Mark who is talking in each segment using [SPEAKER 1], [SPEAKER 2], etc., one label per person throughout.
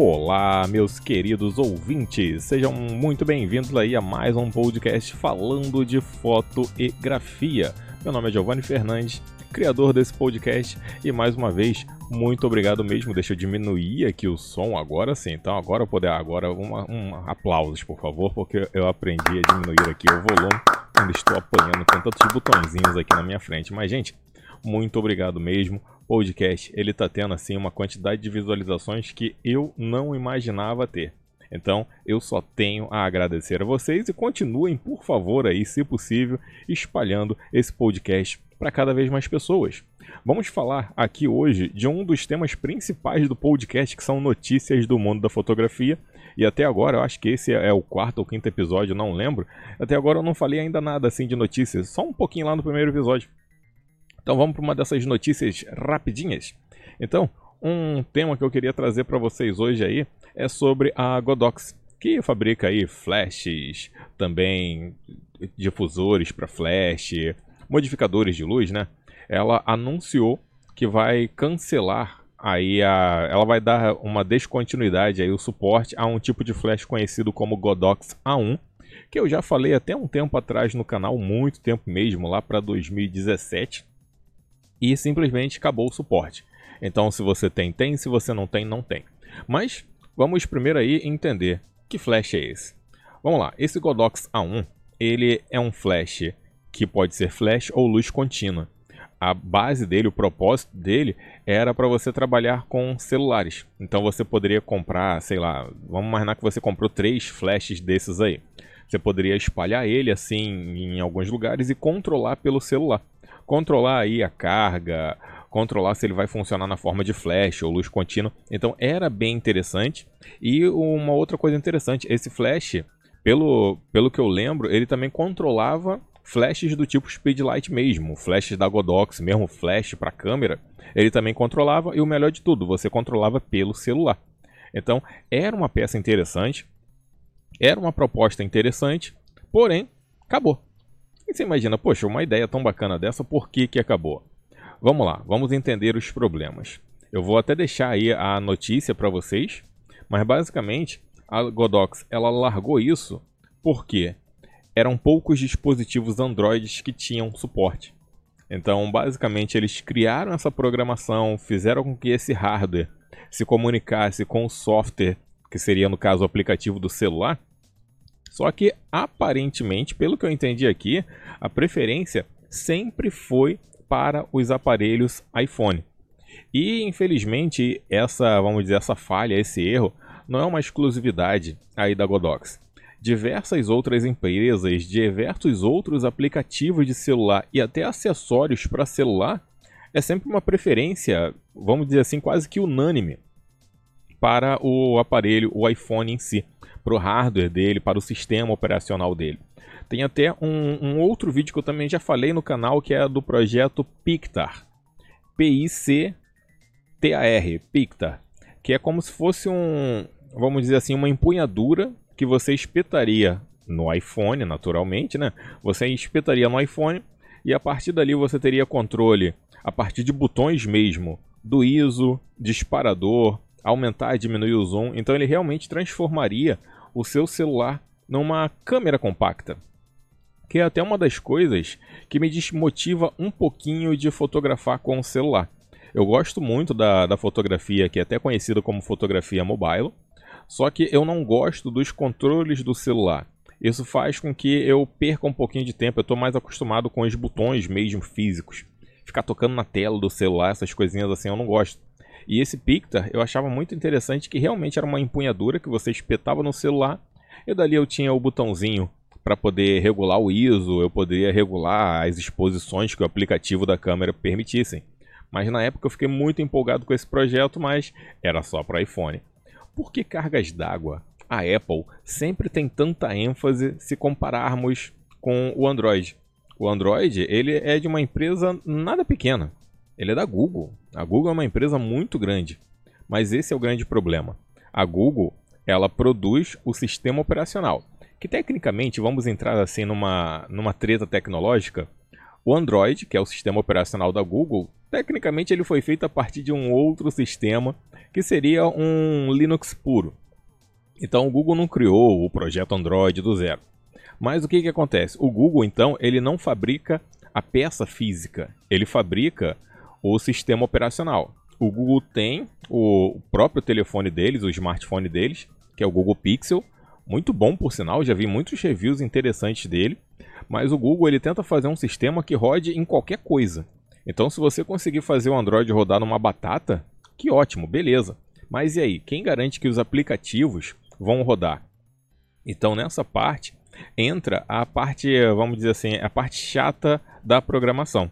[SPEAKER 1] Olá, meus queridos ouvintes, sejam muito bem-vindos aí a mais um podcast falando de foto e grafia. Meu nome é Giovanni Fernandes, criador desse podcast, e mais uma vez, muito obrigado mesmo. Deixa eu diminuir aqui o som agora sim, então agora eu poder agora um aplausos, por favor, porque eu aprendi a diminuir aqui o volume quando estou apanhando com tantos botõezinhos aqui na minha frente. Mas gente, muito obrigado mesmo podcast, ele tá tendo assim uma quantidade de visualizações que eu não imaginava ter. Então, eu só tenho a agradecer a vocês e continuem, por favor, aí, se possível, espalhando esse podcast para cada vez mais pessoas. Vamos falar aqui hoje de um dos temas principais do podcast, que são notícias do mundo da fotografia. E até agora, eu acho que esse é o quarto ou quinto episódio, não lembro. Até agora eu não falei ainda nada assim de notícias, só um pouquinho lá no primeiro episódio. Então vamos para uma dessas notícias rapidinhas. Então, um tema que eu queria trazer para vocês hoje aí é sobre a Godox, que fabrica aí flashes, também difusores para flash, modificadores de luz, né? Ela anunciou que vai cancelar aí a, ela vai dar uma descontinuidade aí o suporte a um tipo de flash conhecido como Godox A1, que eu já falei até um tempo atrás no canal, muito tempo mesmo, lá para 2017 e simplesmente acabou o suporte. Então, se você tem, tem, se você não tem, não tem. Mas vamos primeiro aí entender que flash é esse. Vamos lá, esse Godox A1, ele é um flash que pode ser flash ou luz contínua. A base dele, o propósito dele era para você trabalhar com celulares. Então você poderia comprar, sei lá, vamos imaginar que você comprou três flashes desses aí. Você poderia espalhar ele assim em alguns lugares e controlar pelo celular controlar aí a carga, controlar se ele vai funcionar na forma de flash ou luz contínua. Então era bem interessante. E uma outra coisa interessante, esse flash, pelo, pelo que eu lembro, ele também controlava flashes do tipo speedlight mesmo, flashes da Godox, mesmo flash para câmera, ele também controlava e o melhor de tudo, você controlava pelo celular. Então, era uma peça interessante, era uma proposta interessante, porém, acabou. E você imagina, poxa, uma ideia tão bacana dessa, por que, que acabou? Vamos lá, vamos entender os problemas. Eu vou até deixar aí a notícia para vocês, mas basicamente a Godox ela largou isso porque eram poucos dispositivos Android que tinham suporte. Então, basicamente, eles criaram essa programação, fizeram com que esse hardware se comunicasse com o software, que seria no caso o aplicativo do celular, só que, aparentemente, pelo que eu entendi aqui, a preferência sempre foi para os aparelhos iPhone. E, infelizmente, essa, vamos dizer, essa falha, esse erro, não é uma exclusividade aí da Godox. Diversas outras empresas, diversos outros aplicativos de celular e até acessórios para celular é sempre uma preferência, vamos dizer assim, quase que unânime para o aparelho, o iPhone em si para o hardware dele, para o sistema operacional dele. Tem até um, um, outro vídeo que eu também já falei no canal, que é do projeto Pictar. P-I-C-T-A-R, Pictar. Que é como se fosse um, vamos dizer assim, uma empunhadura que você espetaria no iPhone, naturalmente, né? Você espetaria no iPhone e a partir dali você teria controle a partir de botões mesmo do ISO, disparador, aumentar e diminuir o zoom. Então ele realmente transformaria o seu celular numa câmera compacta. Que é até uma das coisas que me desmotiva um pouquinho de fotografar com o celular. Eu gosto muito da, da fotografia, que é até conhecida como fotografia mobile, só que eu não gosto dos controles do celular. Isso faz com que eu perca um pouquinho de tempo, eu estou mais acostumado com os botões mesmo físicos. Ficar tocando na tela do celular, essas coisinhas assim, eu não gosto. E esse Pictar eu achava muito interessante que realmente era uma empunhadura que você espetava no celular e dali eu tinha o botãozinho para poder regular o ISO, eu poderia regular as exposições que o aplicativo da câmera permitissem. Mas na época eu fiquei muito empolgado com esse projeto, mas era só para iPhone. Por que cargas d'água? A Apple sempre tem tanta ênfase se compararmos com o Android. O Android ele é de uma empresa nada pequena. Ele é da Google. A Google é uma empresa muito grande. Mas esse é o grande problema. A Google, ela produz o sistema operacional. Que tecnicamente, vamos entrar assim numa, numa treta tecnológica, o Android, que é o sistema operacional da Google, tecnicamente ele foi feito a partir de um outro sistema que seria um Linux puro. Então o Google não criou o projeto Android do zero. Mas o que, que acontece? O Google, então, ele não fabrica a peça física, ele fabrica o sistema operacional. O Google tem o próprio telefone deles, o smartphone deles, que é o Google Pixel, muito bom por sinal, já vi muitos reviews interessantes dele, mas o Google ele tenta fazer um sistema que rode em qualquer coisa. Então se você conseguir fazer o Android rodar numa batata, que ótimo, beleza. Mas e aí, quem garante que os aplicativos vão rodar? Então nessa parte entra a parte, vamos dizer assim, a parte chata da programação.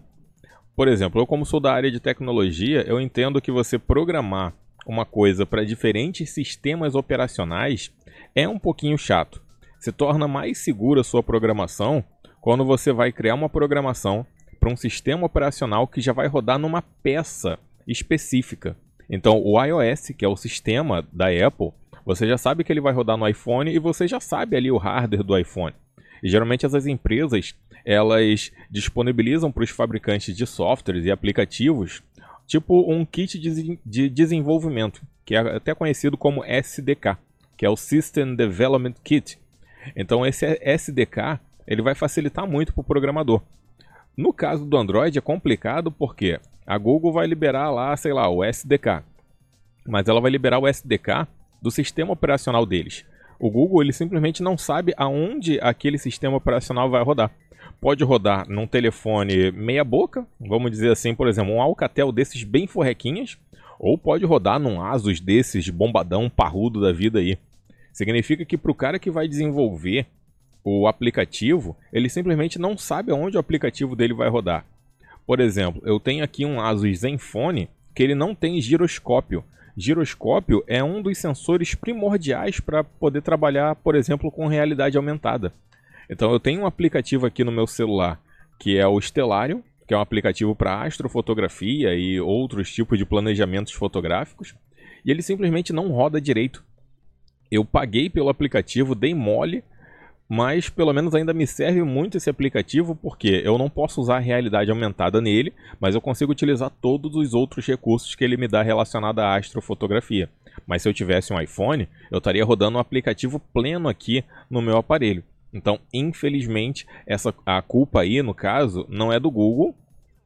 [SPEAKER 1] Por exemplo, eu como sou da área de tecnologia, eu entendo que você programar uma coisa para diferentes sistemas operacionais é um pouquinho chato. Se torna mais segura a sua programação quando você vai criar uma programação para um sistema operacional que já vai rodar numa peça específica. Então, o iOS, que é o sistema da Apple, você já sabe que ele vai rodar no iPhone e você já sabe ali o hardware do iPhone. E geralmente essas empresas elas disponibilizam para os fabricantes de softwares e aplicativos tipo um kit de desenvolvimento, que é até conhecido como SDK, que é o System Development Kit. Então esse SDK ele vai facilitar muito para o programador. No caso do Android é complicado porque a Google vai liberar lá, sei lá, o SDK, mas ela vai liberar o SDK do sistema operacional deles. O Google ele simplesmente não sabe aonde aquele sistema operacional vai rodar pode rodar num telefone meia boca, vamos dizer assim, por exemplo, um Alcatel desses bem forrequinhas, ou pode rodar num Asus desses bombadão parrudo da vida aí. Significa que para o cara que vai desenvolver o aplicativo, ele simplesmente não sabe aonde o aplicativo dele vai rodar. Por exemplo, eu tenho aqui um Asus Zenfone que ele não tem giroscópio. Giroscópio é um dos sensores primordiais para poder trabalhar, por exemplo, com realidade aumentada. Então eu tenho um aplicativo aqui no meu celular que é o Stellarium, que é um aplicativo para astrofotografia e outros tipos de planejamentos fotográficos, e ele simplesmente não roda direito. Eu paguei pelo aplicativo, dei mole, mas pelo menos ainda me serve muito esse aplicativo porque eu não posso usar a realidade aumentada nele, mas eu consigo utilizar todos os outros recursos que ele me dá relacionado à astrofotografia. Mas se eu tivesse um iPhone, eu estaria rodando um aplicativo pleno aqui no meu aparelho. Então, infelizmente, essa a culpa aí, no caso, não é do Google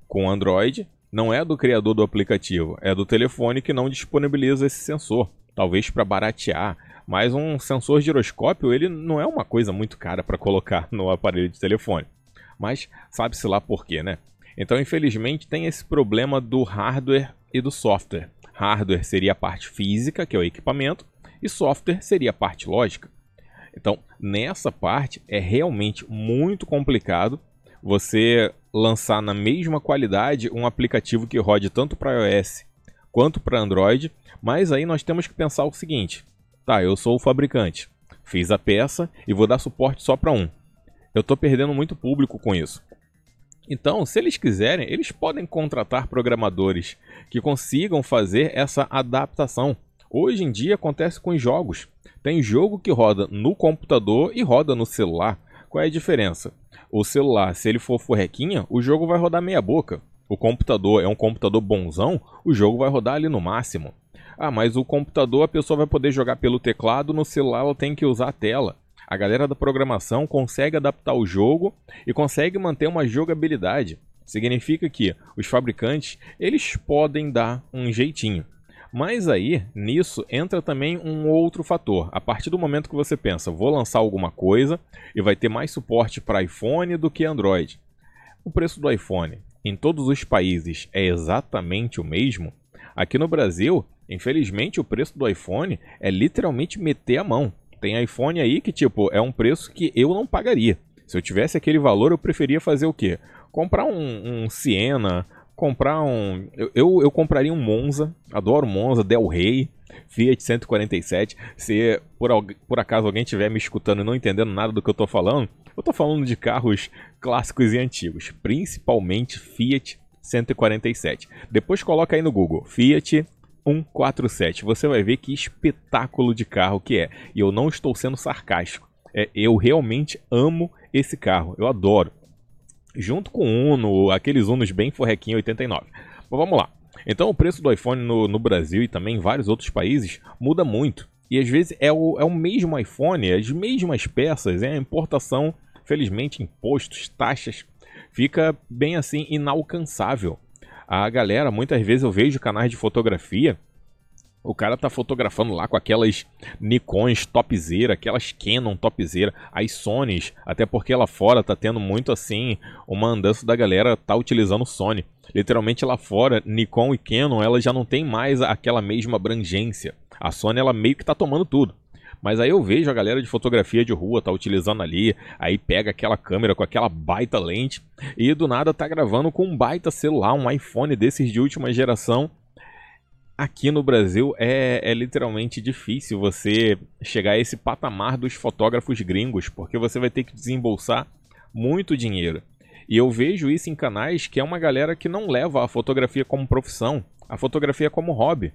[SPEAKER 1] com Android, não é do criador do aplicativo, é do telefone que não disponibiliza esse sensor. Talvez para baratear, mas um sensor giroscópio ele não é uma coisa muito cara para colocar no aparelho de telefone. Mas sabe-se lá por quê, né? Então, infelizmente, tem esse problema do hardware e do software. Hardware seria a parte física, que é o equipamento, e software seria a parte lógica. Então, nessa parte é realmente muito complicado você lançar na mesma qualidade um aplicativo que rode tanto para iOS quanto para Android, mas aí nós temos que pensar o seguinte: tá, eu sou o fabricante, fiz a peça e vou dar suporte só para um. Eu estou perdendo muito público com isso. Então, se eles quiserem, eles podem contratar programadores que consigam fazer essa adaptação. Hoje em dia acontece com os jogos. Tem jogo que roda no computador e roda no celular. Qual é a diferença? O celular, se ele for forrequinha, o jogo vai rodar meia boca. O computador é um computador bonzão, o jogo vai rodar ali no máximo. Ah, mas o computador a pessoa vai poder jogar pelo teclado, no celular ela tem que usar a tela. A galera da programação consegue adaptar o jogo e consegue manter uma jogabilidade. Significa que os fabricantes, eles podem dar um jeitinho. Mas aí, nisso, entra também um outro fator. A partir do momento que você pensa, vou lançar alguma coisa e vai ter mais suporte para iPhone do que Android. O preço do iPhone em todos os países é exatamente o mesmo? Aqui no Brasil, infelizmente, o preço do iPhone é literalmente meter a mão. Tem iPhone aí que, tipo, é um preço que eu não pagaria. Se eu tivesse aquele valor, eu preferia fazer o quê? Comprar um, um Siena, comprar um. Eu, eu, eu, compraria um Monza, adoro Monza, Del Rey, Fiat 147. Se por, por acaso alguém estiver me escutando e não entendendo nada do que eu estou falando, eu estou falando de carros clássicos e antigos, principalmente Fiat 147. Depois coloca aí no Google, Fiat 147. Você vai ver que espetáculo de carro que é. E eu não estou sendo sarcástico. É, eu realmente amo esse carro, eu adoro junto com o Uno, aqueles Unos bem forrequinho 89. Mas vamos lá. Então o preço do iPhone no, no Brasil e também em vários outros países muda muito. E às vezes é o, é o mesmo iPhone, as mesmas peças, é a importação, felizmente, impostos, taxas, fica bem assim inalcançável. A galera, muitas vezes eu vejo canais de fotografia o cara tá fotografando lá com aquelas Nikons topzera, aquelas Canon topzera, as Sonys, até porque lá fora tá tendo muito assim, uma andança da galera tá utilizando Sony. Literalmente lá fora, Nikon e Canon, ela já não tem mais aquela mesma abrangência. A Sony ela meio que tá tomando tudo. Mas aí eu vejo a galera de fotografia de rua tá utilizando ali, aí pega aquela câmera com aquela baita lente e do nada tá gravando com um baita celular, um iPhone desses de última geração aqui no Brasil é, é, literalmente difícil você chegar a esse patamar dos fotógrafos gringos, porque você vai ter que desembolsar muito dinheiro. E eu vejo isso em canais que é uma galera que não leva a fotografia como profissão, a fotografia como hobby.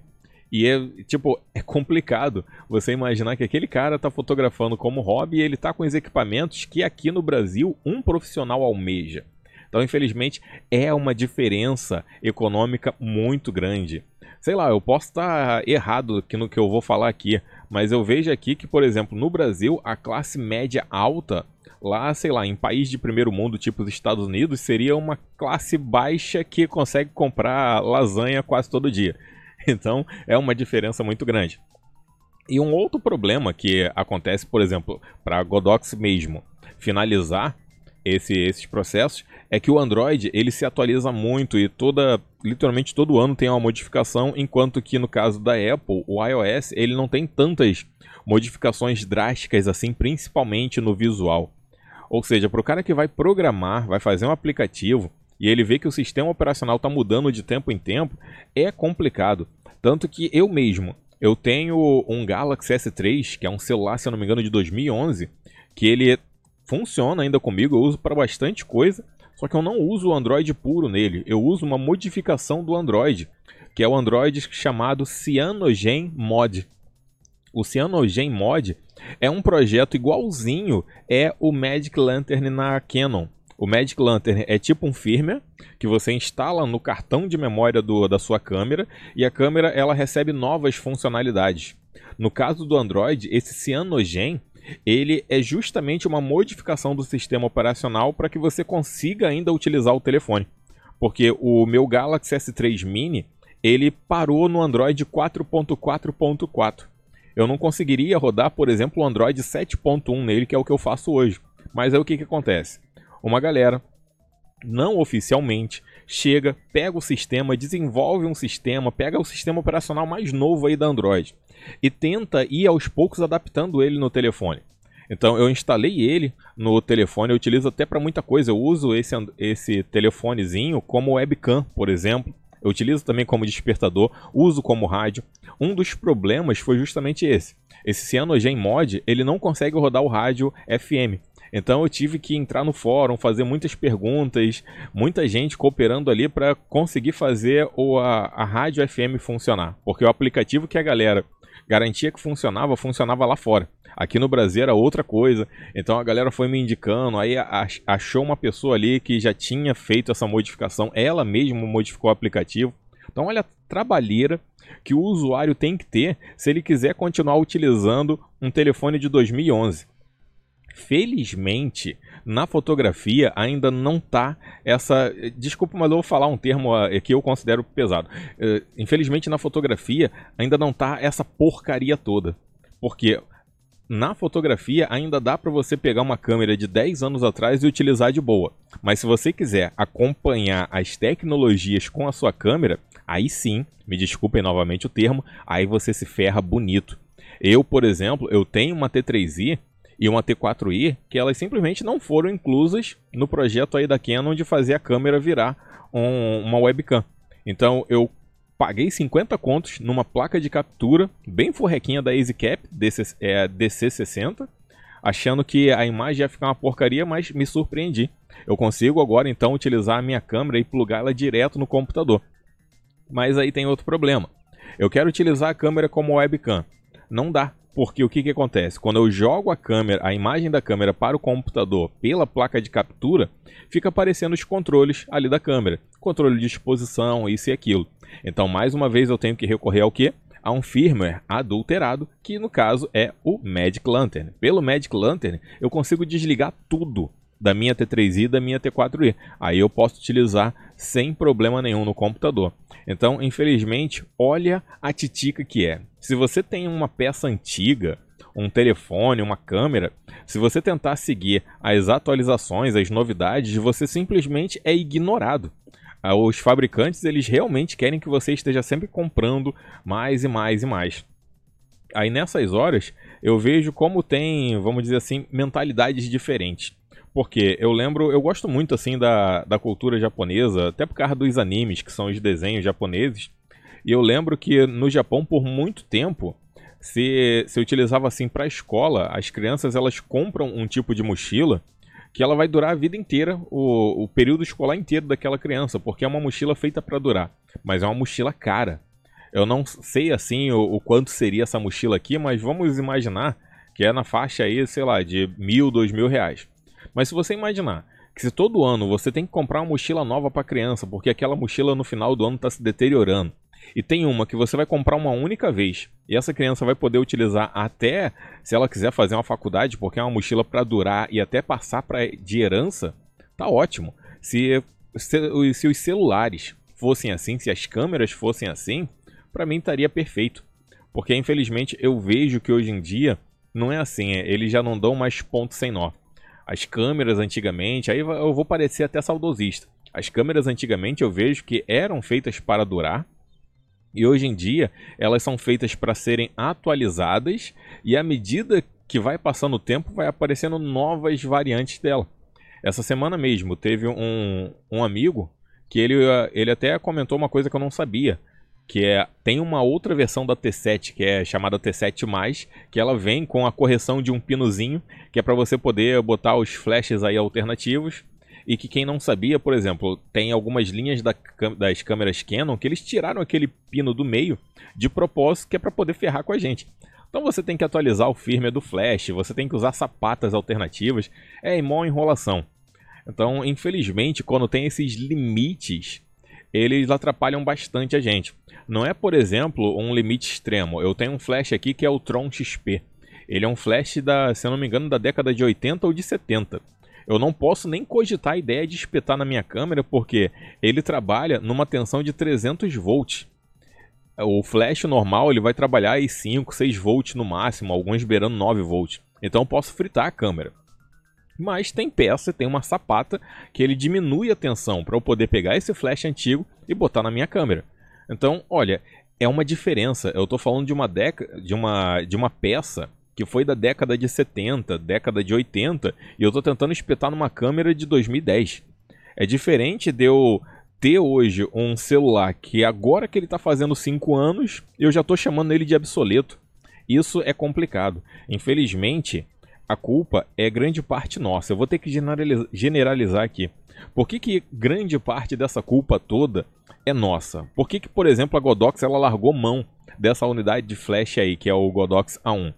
[SPEAKER 1] E é, tipo, é complicado você imaginar que aquele cara tá fotografando como hobby e ele tá com os equipamentos que aqui no Brasil um profissional almeja. Então, infelizmente, é uma diferença econômica muito grande sei lá, eu posso estar errado aqui no que eu vou falar aqui, mas eu vejo aqui que, por exemplo, no Brasil, a classe média alta, lá, sei lá, em país de primeiro mundo, tipo os Estados Unidos, seria uma classe baixa que consegue comprar lasanha quase todo dia. Então, é uma diferença muito grande. E um outro problema que acontece, por exemplo, para Godox mesmo finalizar esse, esses processos é que o Android ele se atualiza muito e toda literalmente todo ano tem uma modificação, enquanto que no caso da Apple, o iOS ele não tem tantas modificações drásticas assim, principalmente no visual. Ou seja, para o cara que vai programar, vai fazer um aplicativo e ele vê que o sistema operacional está mudando de tempo em tempo, é complicado. Tanto que eu mesmo, eu tenho um Galaxy S3, que é um celular, se eu não me engano, de 2011, que ele funciona ainda comigo, eu uso para bastante coisa, só que eu não uso o Android puro nele, eu uso uma modificação do Android, que é o Android chamado Cyanogen Mod. O Cyanogen Mod é um projeto igualzinho é o Magic Lantern na Canon. O Magic Lantern é tipo um firmware que você instala no cartão de memória do, da sua câmera e a câmera ela recebe novas funcionalidades. No caso do Android, esse Cyanogen ele é justamente uma modificação do sistema operacional para que você consiga ainda utilizar o telefone. Porque o meu Galaxy S3 Mini, ele parou no Android 4.4.4. Eu não conseguiria rodar, por exemplo, o Android 7.1 nele, que é o que eu faço hoje. Mas aí o que, que acontece? Uma galera, não oficialmente, chega, pega o sistema, desenvolve um sistema, pega o sistema operacional mais novo aí da Android e tenta ir aos poucos adaptando ele no telefone. Então eu instalei ele no telefone, eu utilizo até para muita coisa. Eu uso esse, esse telefonezinho como webcam, por exemplo. Eu utilizo também como despertador, uso como rádio. Um dos problemas foi justamente esse. Esse Cyanogen Mod, ele não consegue rodar o rádio FM. Então eu tive que entrar no fórum, fazer muitas perguntas, muita gente cooperando ali para conseguir fazer o, a, a rádio FM funcionar. Porque o aplicativo que a galera garantia que funcionava, funcionava lá fora. Aqui no Brasil era outra coisa. Então a galera foi me indicando, aí achou uma pessoa ali que já tinha feito essa modificação, ela mesma modificou o aplicativo. Então olha a trabalheira que o usuário tem que ter se ele quiser continuar utilizando um telefone de 2011. Felizmente, na fotografia ainda não tá essa. Desculpa, mas eu vou falar um termo uh, que eu considero pesado. Uh, infelizmente, na fotografia ainda não tá essa porcaria toda. Porque na fotografia ainda dá para você pegar uma câmera de 10 anos atrás e utilizar de boa. Mas se você quiser acompanhar as tecnologias com a sua câmera, aí sim, me desculpem novamente o termo, aí você se ferra bonito. Eu, por exemplo, eu tenho uma T3i e uma T4i que elas simplesmente não foram inclusas no projeto aí da Canon de fazer a câmera virar um, uma webcam. Então eu paguei 50 contos numa placa de captura bem forrequinha da EasyCap DC, é, DC60, achando que a imagem ia ficar uma porcaria, mas me surpreendi. Eu consigo agora então utilizar a minha câmera e plugá-la direto no computador. Mas aí tem outro problema. Eu quero utilizar a câmera como webcam. Não dá Porque o que, que acontece? Quando eu jogo a câmera, a imagem da câmera para o computador pela placa de captura, fica aparecendo os controles ali da câmera. Controle de exposição, isso e aquilo. Então, mais uma vez, eu tenho que recorrer ao quê? A um firmware adulterado, que no caso é o Magic Lantern. Pelo Magic Lantern, eu consigo desligar tudo da minha T3i e da minha T4i. Aí eu posso utilizar sem problema nenhum no computador. Então, infelizmente, olha a titica que é. Se você tem uma peça antiga, um telefone, uma câmera, se você tentar seguir as atualizações, as novidades, você simplesmente é ignorado. Ah, os fabricantes, eles realmente querem que você esteja sempre comprando mais e mais e mais. Aí nessas horas, eu vejo como tem, vamos dizer assim, mentalidades diferentes. Porque eu lembro, eu gosto muito assim da, da cultura japonesa, até por causa dos animes, que são os desenhos japoneses. E eu lembro que no Japão, por muito tempo, se, se utilizava assim para escola, as crianças elas compram um tipo de mochila que ela vai durar a vida inteira, o, o período escolar inteiro daquela criança, porque é uma mochila feita para durar, mas é uma mochila cara. Eu não sei assim o, o, quanto seria essa mochila aqui, mas vamos imaginar que é na faixa aí, sei lá, de mil, dois mil reais. Mas se você imaginar que se todo ano você tem que comprar uma mochila nova para criança, porque aquela mochila no final do ano está se deteriorando, e tem uma que você vai comprar uma única vez, e essa criança vai poder utilizar até se ela quiser fazer uma faculdade, porque é uma mochila para durar e até passar para de herança, tá ótimo. Se, se, se os celulares fossem assim, se as câmeras fossem assim, para mim estaria perfeito. Porque infelizmente eu vejo que hoje em dia não é assim, é, eles já não dão mais ponto sem nó. As câmeras antigamente, aí eu vou parecer até saudosista. As câmeras antigamente eu vejo que eram feitas para durar. E hoje em dia elas são feitas para serem atualizadas e à medida que vai passando o tempo vai aparecendo novas variantes dela. Essa semana mesmo teve um, um amigo que ele, ele até comentou uma coisa que eu não sabia que é tem uma outra versão da T7 que é chamada T7+, que ela vem com a correção de um pinozinho, que é para você poder botar os flashes aí alternativos. E que quem não sabia, por exemplo, tem algumas linhas da, das câmeras Canon que eles tiraram aquele pino do meio de propósito, que é para poder ferrar com a gente. Então você tem que atualizar o firmware do flash, você tem que usar sapatas alternativas, é mó enrolação. Então, infelizmente, quando tem esses limites, eles atrapalham bastante a gente. Não é, por exemplo, um limite extremo. Eu tenho um flash aqui que é o Tron XP. Ele é um flash da, se eu não me engano, da década de 80 ou de 70. Eu não posso nem cogitar a ideia de espetar na minha câmera porque ele trabalha numa tensão de 300 volts. O flash normal ele vai trabalhar aí 5, 6 volts no máximo, alguns beirando 9 volts. Então eu posso fritar a câmera. Mas tem peça, tem uma sapata que ele diminui a tensão para eu poder pegar esse flash antigo e botar na minha câmera. Então, olha, é uma diferença. Eu estou falando de uma década, de uma, de uma peça que foi da década de 70, década de 80, e eu estou tentando espetar numa câmera de 2010. É diferente de eu ter hoje um celular que agora que ele está fazendo 5 anos, eu já estou chamando ele de obsoleto. Isso é complicado. Infelizmente, a culpa é grande parte nossa. Eu vou ter que generalizar aqui. Por que, que grande parte dessa culpa toda é nossa. Por que, que por exemplo, a Godox ela largou mão dessa unidade de flash aí, que é o Godox A1?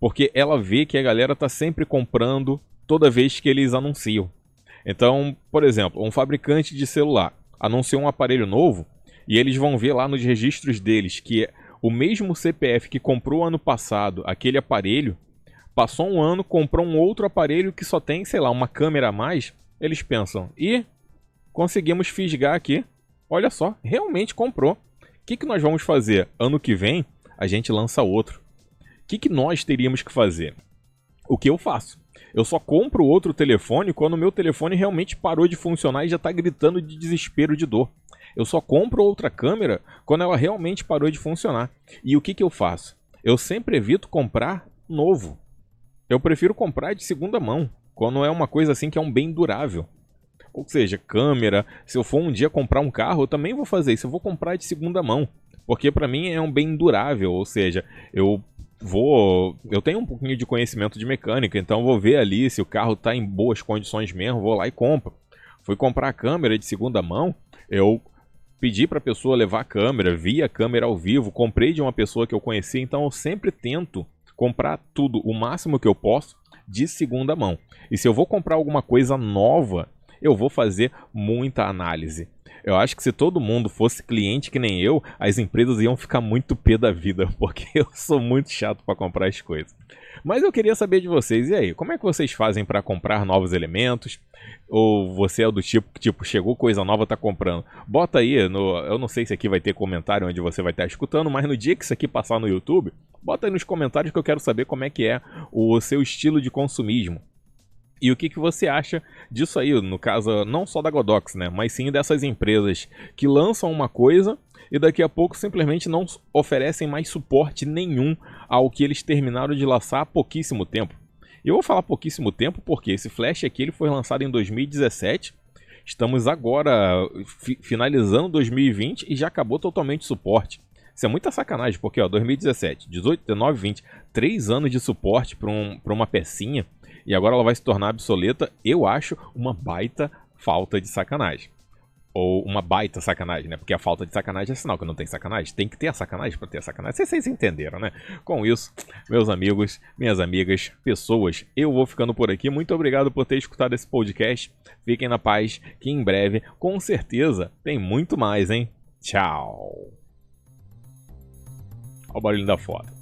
[SPEAKER 1] Porque ela vê que a galera está sempre comprando toda vez que eles anunciam. Então, por exemplo, um fabricante de celular anunciou um aparelho novo e eles vão ver lá nos registros deles que o mesmo CPF que comprou ano passado aquele aparelho, passou um ano, comprou um outro aparelho que só tem, sei lá, uma câmera a mais, eles pensam, e conseguimos fisgar aqui olha só, realmente comprou. O que, que nós vamos fazer? Ano que vem, a gente lança outro. O que, que nós teríamos que fazer? O que eu faço? Eu só compro outro telefone quando o meu telefone realmente parou de funcionar e já está gritando de desespero de dor. Eu só compro outra câmera quando ela realmente parou de funcionar. E o que, que eu faço? Eu sempre evito comprar novo. Eu prefiro comprar de segunda mão, quando é uma coisa assim que é um bem durável. Ou seja, câmera. Se eu for um dia comprar um carro, eu também vou fazer isso. Eu vou comprar de segunda mão. Porque para mim é um bem durável. Ou seja, eu vou. Eu tenho um pouquinho de conhecimento de mecânica, então vou ver ali se o carro está em boas condições mesmo, vou lá e compro. Fui comprar a câmera de segunda mão, eu pedi para a pessoa levar a câmera, vi a câmera ao vivo, comprei de uma pessoa que eu conheci, então eu sempre tento comprar tudo o máximo que eu posso de segunda mão. E se eu vou comprar alguma coisa nova, eu vou fazer muita análise. Eu acho que se todo mundo fosse cliente que nem eu, as empresas iam ficar muito pé da vida, porque eu sou muito chato para comprar as coisas. Mas eu queria saber de vocês, e aí, como é que vocês fazem para comprar novos elementos? Ou você é do tipo que tipo, chegou coisa nova, tá comprando? Bota aí no, eu não sei se aqui vai ter comentário onde você vai estar escutando, mas no dia que isso aqui passar no YouTube, bota aí nos comentários que eu quero saber como é que é o seu estilo de consumismo. E o que, que você acha disso aí, no caso, não só da Godox, né? Mas sim dessas empresas que lançam uma coisa e daqui a pouco simplesmente não oferecem mais suporte nenhum ao que eles terminaram de lançar há pouquíssimo tempo. Eu vou falar pouquíssimo tempo porque esse Flash aqui ele foi lançado em 2017. Estamos agora fi finalizando 2020 e já acabou totalmente o suporte. Isso é muita sacanagem, porque ó, 2017, 18, 19, 20, 3 anos de suporte para um, uma pecinha e agora ela vai se tornar obsoleta, eu acho uma baita falta de sacanagem. Ou uma baita sacanagem, né? Porque a falta de sacanagem é sinal que não tem sacanagem. Tem que ter a sacanagem para ter a sacanagem. Vocês, vocês entenderam, né? Com isso, meus amigos, minhas amigas, pessoas, eu vou ficando por aqui. Muito obrigado por ter escutado esse podcast. Fiquem na paz, que em breve, com certeza, tem muito mais, hein? Tchau. Olha o barulho da foto.